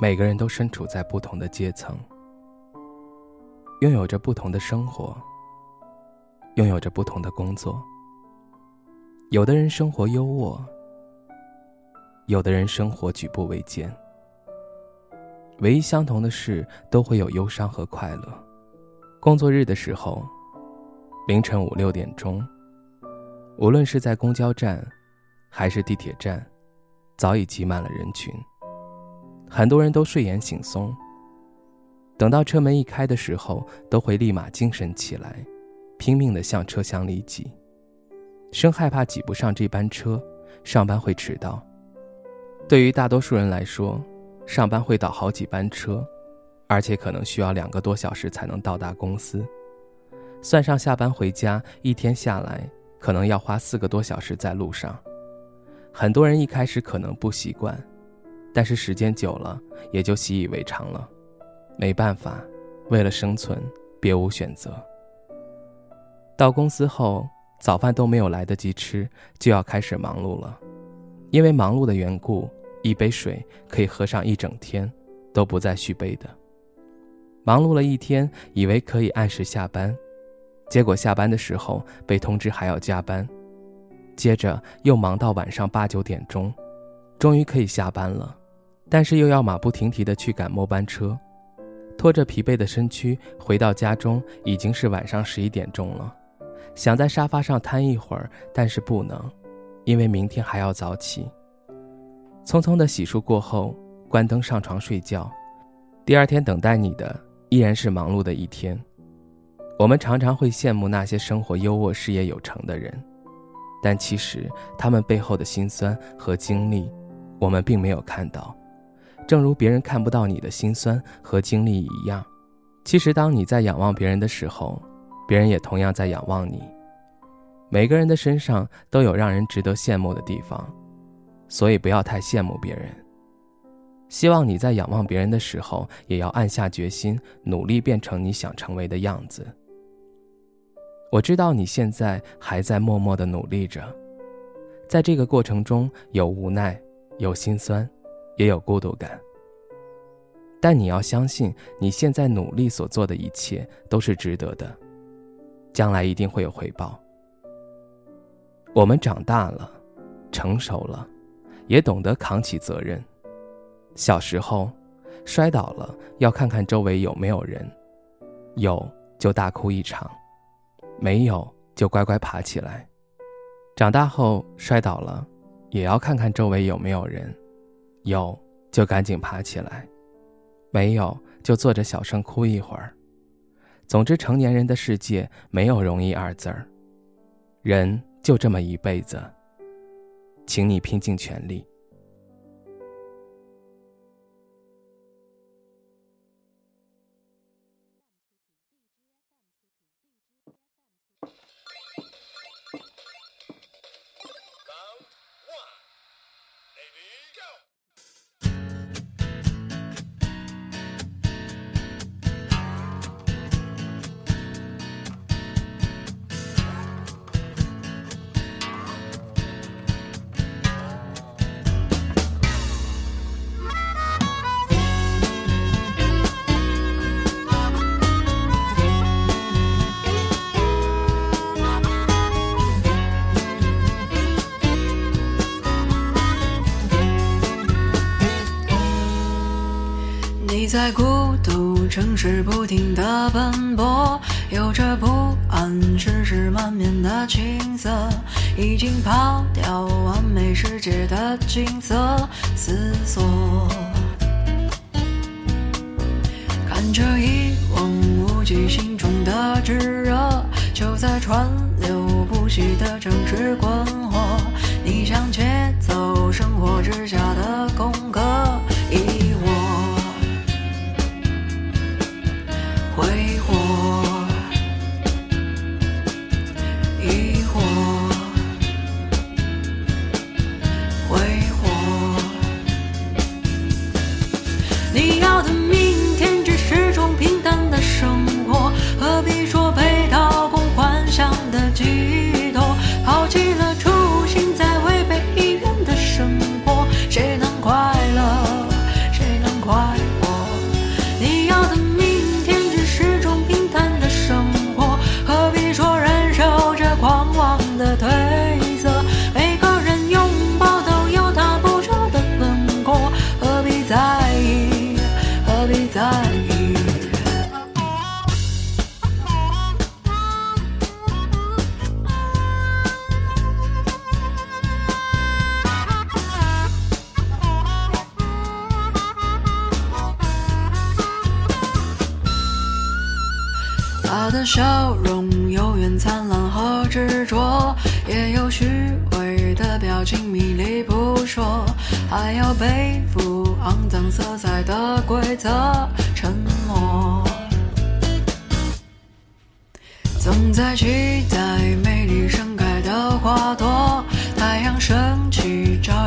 每个人都身处在不同的阶层，拥有着不同的生活，拥有着不同的工作。有的人生活优渥，有的人生活举步维艰。唯一相同的是，都会有忧伤和快乐。工作日的时候，凌晨五六点钟，无论是在公交站，还是地铁站，早已挤满了人群。很多人都睡眼惺忪，等到车门一开的时候，都会立马精神起来，拼命地向车厢里挤，生害怕挤不上这班车，上班会迟到。对于大多数人来说，上班会倒好几班车，而且可能需要两个多小时才能到达公司，算上下班回家，一天下来可能要花四个多小时在路上。很多人一开始可能不习惯。但是时间久了，也就习以为常了。没办法，为了生存，别无选择。到公司后，早饭都没有来得及吃，就要开始忙碌了。因为忙碌的缘故，一杯水可以喝上一整天，都不再续杯的。忙碌了一天，以为可以按时下班，结果下班的时候被通知还要加班，接着又忙到晚上八九点钟，终于可以下班了。但是又要马不停蹄地去赶末班车，拖着疲惫的身躯回到家中，已经是晚上十一点钟了。想在沙发上瘫一会儿，但是不能，因为明天还要早起。匆匆的洗漱过后，关灯上床睡觉。第二天等待你的依然是忙碌的一天。我们常常会羡慕那些生活优渥、事业有成的人，但其实他们背后的辛酸和经历，我们并没有看到。正如别人看不到你的辛酸和经历一样，其实当你在仰望别人的时候，别人也同样在仰望你。每个人的身上都有让人值得羡慕的地方，所以不要太羡慕别人。希望你在仰望别人的时候，也要暗下决心，努力变成你想成为的样子。我知道你现在还在默默的努力着，在这个过程中有无奈，有心酸。也有孤独感，但你要相信，你现在努力所做的一切都是值得的，将来一定会有回报。我们长大了，成熟了，也懂得扛起责任。小时候摔倒了，要看看周围有没有人，有就大哭一场，没有就乖乖爬起来。长大后摔倒了，也要看看周围有没有人。有就赶紧爬起来，没有就坐着小声哭一会儿。总之，成年人的世界没有容易二字儿，人就这么一辈子，请你拼尽全力。在孤独城市不停地奔波，有着不安，世事满面的青涩，已经抛掉完美世界的景色，思索，看着一望无际心中的炙热，就在川流不息的城市滚笑容有远灿烂和执着，也有虚伪的表情迷离不说，还要背负肮脏色彩的规则，沉默。总在期待美丽盛开的花朵，太阳升起，照。